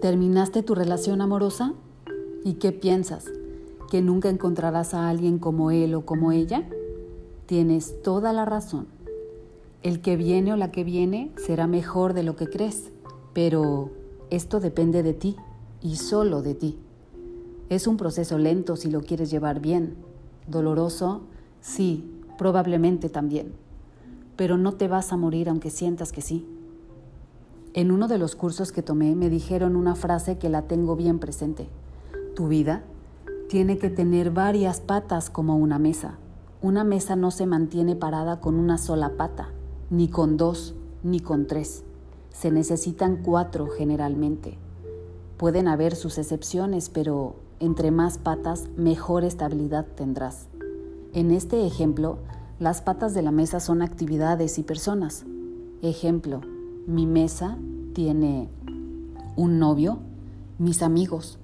¿Terminaste tu relación amorosa? ¿Y qué piensas? ¿Que nunca encontrarás a alguien como él o como ella? Tienes toda la razón. El que viene o la que viene será mejor de lo que crees, pero esto depende de ti y solo de ti. Es un proceso lento si lo quieres llevar bien, doloroso, sí, probablemente también, pero no te vas a morir aunque sientas que sí. En uno de los cursos que tomé me dijeron una frase que la tengo bien presente. Tu vida tiene que tener varias patas como una mesa. Una mesa no se mantiene parada con una sola pata, ni con dos, ni con tres. Se necesitan cuatro generalmente. Pueden haber sus excepciones, pero entre más patas, mejor estabilidad tendrás. En este ejemplo, las patas de la mesa son actividades y personas. Ejemplo, mi mesa tiene un novio, mis amigos,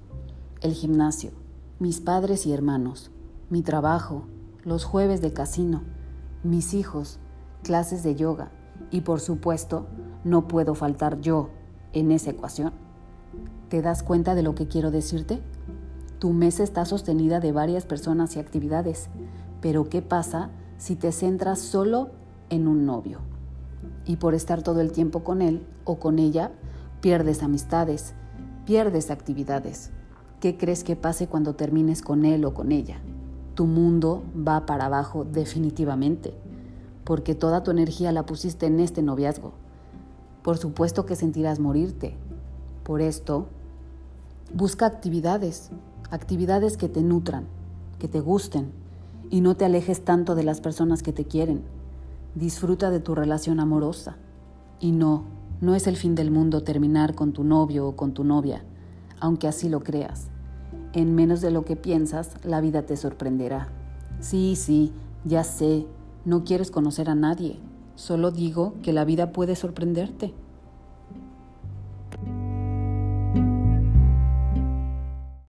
el gimnasio, mis padres y hermanos, mi trabajo, los jueves de casino, mis hijos, clases de yoga y por supuesto no puedo faltar yo en esa ecuación. ¿Te das cuenta de lo que quiero decirte? Tu mesa está sostenida de varias personas y actividades, pero ¿qué pasa si te centras solo en un novio? Y por estar todo el tiempo con él o con ella, pierdes amistades, pierdes actividades. ¿Qué crees que pase cuando termines con él o con ella? Tu mundo va para abajo definitivamente, porque toda tu energía la pusiste en este noviazgo. Por supuesto que sentirás morirte. Por esto, busca actividades, actividades que te nutran, que te gusten y no te alejes tanto de las personas que te quieren. Disfruta de tu relación amorosa. Y no, no es el fin del mundo terminar con tu novio o con tu novia, aunque así lo creas. En menos de lo que piensas, la vida te sorprenderá. Sí, sí, ya sé, no quieres conocer a nadie. Solo digo que la vida puede sorprenderte.